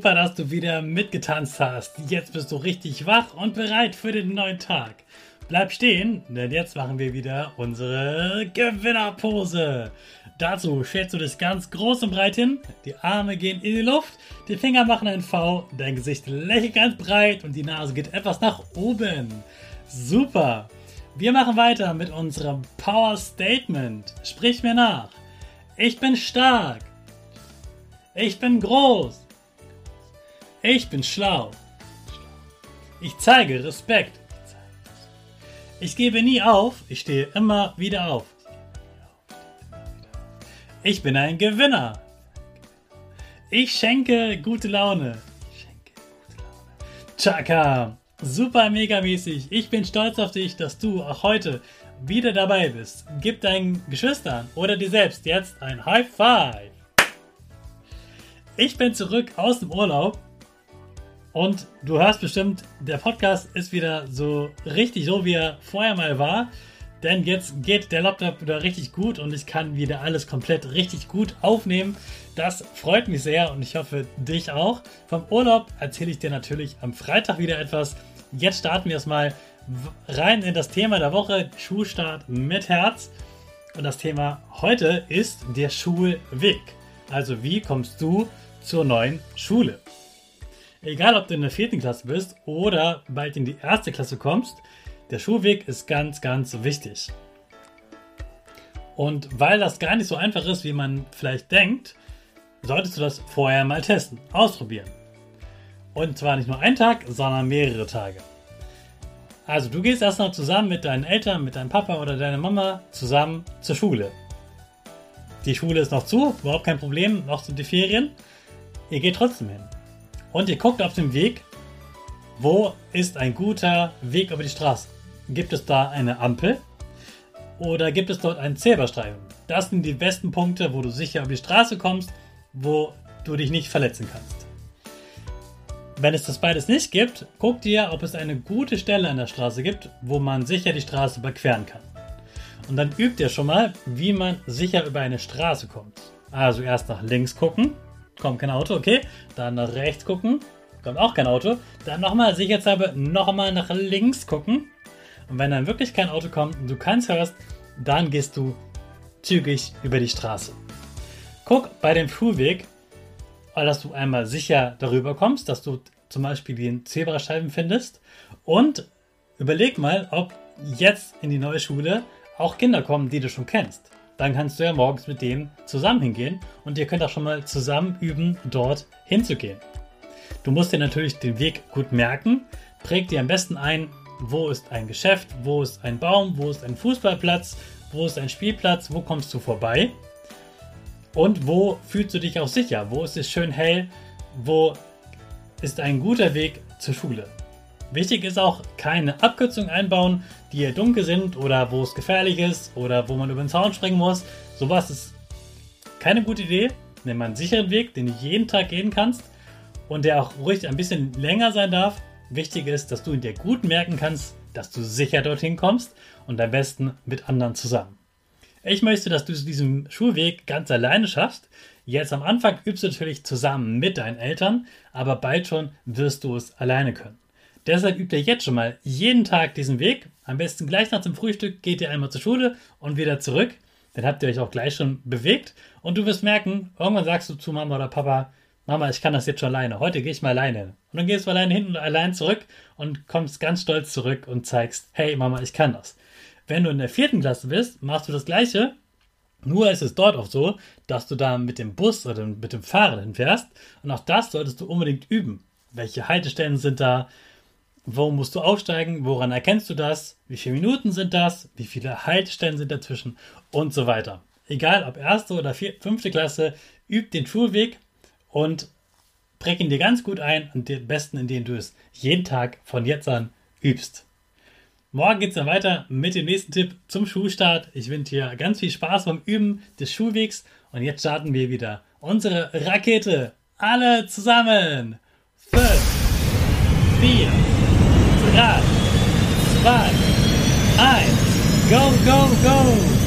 Super, dass du wieder mitgetanzt hast. Jetzt bist du richtig wach und bereit für den neuen Tag. Bleib stehen, denn jetzt machen wir wieder unsere Gewinnerpose. Dazu stellst du dich ganz groß und breit hin, die Arme gehen in die Luft, die Finger machen ein V, dein Gesicht lächelt ganz breit und die Nase geht etwas nach oben. Super! Wir machen weiter mit unserem Power Statement. Sprich mir nach. Ich bin stark. Ich bin groß. Ich bin schlau. Ich zeige Respekt. Ich gebe nie auf, ich stehe immer wieder auf. Ich bin ein Gewinner. Ich schenke gute Laune. Chaka, super mega mäßig. Ich bin stolz auf dich, dass du auch heute wieder dabei bist. Gib deinen Geschwistern oder dir selbst jetzt ein High Five. Ich bin zurück aus dem Urlaub und du hörst bestimmt, der Podcast ist wieder so richtig so, wie er vorher mal war. Denn jetzt geht der Laptop wieder richtig gut und ich kann wieder alles komplett richtig gut aufnehmen. Das freut mich sehr und ich hoffe dich auch. Vom Urlaub erzähle ich dir natürlich am Freitag wieder etwas. Jetzt starten wir erstmal rein in das Thema der Woche, Schulstart mit Herz. Und das Thema heute ist der Schulweg. Also wie kommst du zur neuen Schule? Egal, ob du in der vierten Klasse bist oder bald in die erste Klasse kommst, der Schulweg ist ganz, ganz wichtig. Und weil das gar nicht so einfach ist, wie man vielleicht denkt, solltest du das vorher mal testen, ausprobieren. Und zwar nicht nur einen Tag, sondern mehrere Tage. Also du gehst erstmal zusammen mit deinen Eltern, mit deinem Papa oder deiner Mama zusammen zur Schule. Die Schule ist noch zu, überhaupt kein Problem, noch sind die Ferien. Ihr geht trotzdem hin. Und ihr guckt auf dem Weg, wo ist ein guter Weg über die Straße? Gibt es da eine Ampel? Oder gibt es dort einen Zebrastreifen? Das sind die besten Punkte, wo du sicher über die Straße kommst, wo du dich nicht verletzen kannst. Wenn es das beides nicht gibt, guck dir, ob es eine gute Stelle an der Straße gibt, wo man sicher die Straße überqueren kann. Und dann übt ihr schon mal, wie man sicher über eine Straße kommt. Also erst nach links gucken, kommt kein Auto, okay. Dann nach rechts gucken, kommt auch kein Auto. Dann nochmal sicherheitshalber nochmal nach links gucken. Und wenn dann wirklich kein Auto kommt und du keins hörst, dann gehst du zügig über die Straße. Guck bei dem Schulweg, dass du einmal sicher darüber kommst, dass du zum Beispiel den Zebrastreifen findest und überleg mal, ob jetzt in die neue Schule auch Kinder kommen, die du schon kennst dann kannst du ja morgens mit denen zusammen hingehen und ihr könnt auch schon mal zusammen üben, dort hinzugehen. Du musst dir natürlich den Weg gut merken. Präg dir am besten ein, wo ist ein Geschäft, wo ist ein Baum, wo ist ein Fußballplatz, wo ist ein Spielplatz, wo kommst du vorbei und wo fühlst du dich auch sicher, wo ist es schön hell, wo ist ein guter Weg zur Schule. Wichtig ist auch, keine Abkürzungen einbauen, die hier dunkel sind oder wo es gefährlich ist oder wo man über den Zaun springen muss. Sowas ist keine gute Idee. Nimm einen sicheren Weg, den du jeden Tag gehen kannst und der auch ruhig ein bisschen länger sein darf. Wichtig ist, dass du dir gut merken kannst, dass du sicher dorthin kommst und am besten mit anderen zusammen. Ich möchte, dass du diesen Schulweg ganz alleine schaffst. Jetzt am Anfang übst du natürlich zusammen mit deinen Eltern, aber bald schon wirst du es alleine können. Deshalb übt ihr jetzt schon mal jeden Tag diesen Weg. Am besten gleich nach dem Frühstück geht ihr einmal zur Schule und wieder zurück. Dann habt ihr euch auch gleich schon bewegt und du wirst merken, irgendwann sagst du zu Mama oder Papa, Mama, ich kann das jetzt schon alleine. Heute gehe ich mal alleine. Und dann gehst du alleine hin und allein zurück und kommst ganz stolz zurück und zeigst, hey Mama, ich kann das. Wenn du in der vierten Klasse bist, machst du das Gleiche. Nur ist es dort auch so, dass du da mit dem Bus oder mit dem Fahrrad hinfährst. Und auch das solltest du unbedingt üben. Welche Haltestellen sind da? Wo musst du aufsteigen? Woran erkennst du das? Wie viele Minuten sind das? Wie viele Haltestellen sind dazwischen? Und so weiter. Egal ob erste oder vier, fünfte Klasse, üb den Schulweg und präg ihn dir ganz gut ein und den besten, indem du es jeden Tag von jetzt an übst. Morgen geht es dann weiter mit dem nächsten Tipp zum Schulstart. Ich wünsche dir ganz viel Spaß beim Üben des Schulwegs und jetzt starten wir wieder unsere Rakete. Alle zusammen. 5, 4, dot, spot, I, go, go, go.